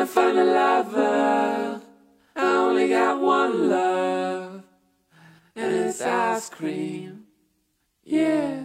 gonna find a lover. I only got one love, and it's ice cream. Yeah.